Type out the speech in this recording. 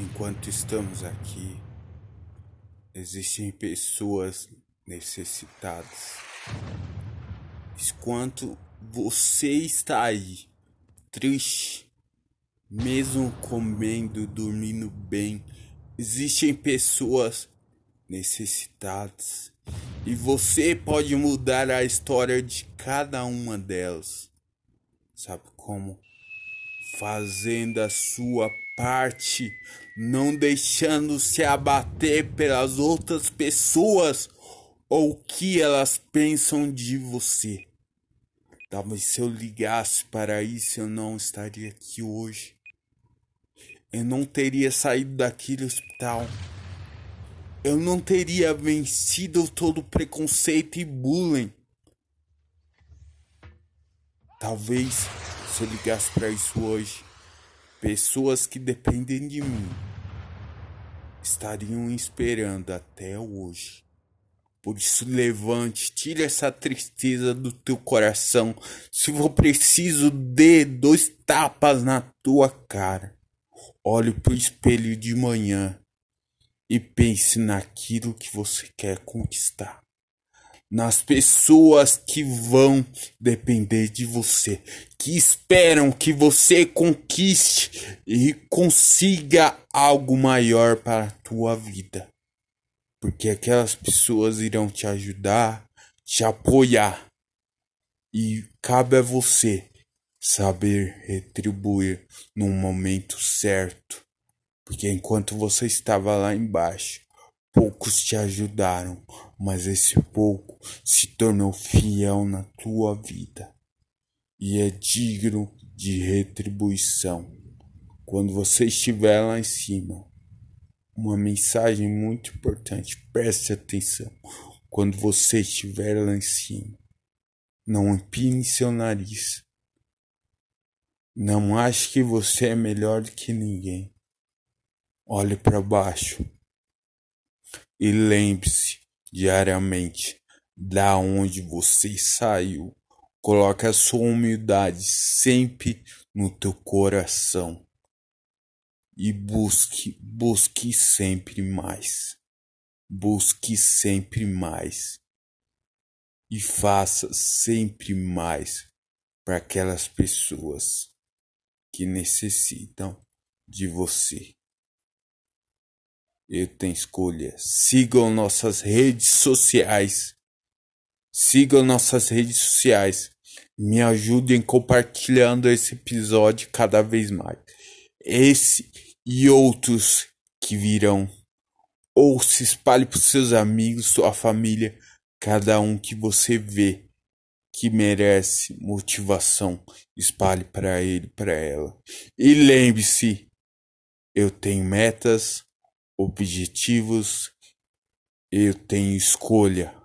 Enquanto estamos aqui, existem pessoas necessitadas. Enquanto você está aí, triste, mesmo comendo, dormindo bem, existem pessoas necessitadas. E você pode mudar a história de cada uma delas. Sabe como? Fazendo a sua parte, não deixando se abater pelas outras pessoas ou o que elas pensam de você. Talvez se eu ligasse para isso eu não estaria aqui hoje. Eu não teria saído daquele hospital. Eu não teria vencido todo o preconceito e bullying. Talvez se eu ligasse para isso hoje, Pessoas que dependem de mim estariam esperando até hoje. Por isso, levante, tire essa tristeza do teu coração. Se for preciso, dê dois tapas na tua cara. Olhe pro espelho de manhã e pense naquilo que você quer conquistar nas pessoas que vão depender de você, que esperam que você conquiste e consiga algo maior para a tua vida. Porque aquelas pessoas irão te ajudar, te apoiar. E cabe a você saber retribuir no momento certo. Porque enquanto você estava lá embaixo, Poucos te ajudaram, mas esse pouco se tornou fiel na tua vida e é digno de retribuição. Quando você estiver lá em cima, uma mensagem muito importante, preste atenção. Quando você estiver lá em cima, não empine seu nariz. Não ache que você é melhor do que ninguém. Olhe para baixo e lembre-se diariamente da onde você saiu. Coloque a sua humildade sempre no teu coração e busque, busque sempre mais. Busque sempre mais e faça sempre mais para aquelas pessoas que necessitam de você eu tenho escolha. Sigam nossas redes sociais. Sigam nossas redes sociais. Me ajudem compartilhando esse episódio cada vez mais. Esse e outros que virão. Ou se espalhe para seus amigos, sua família, cada um que você vê que merece motivação, espalhe para ele, para ela. E lembre-se, eu tenho metas, objetivos, eu tenho escolha.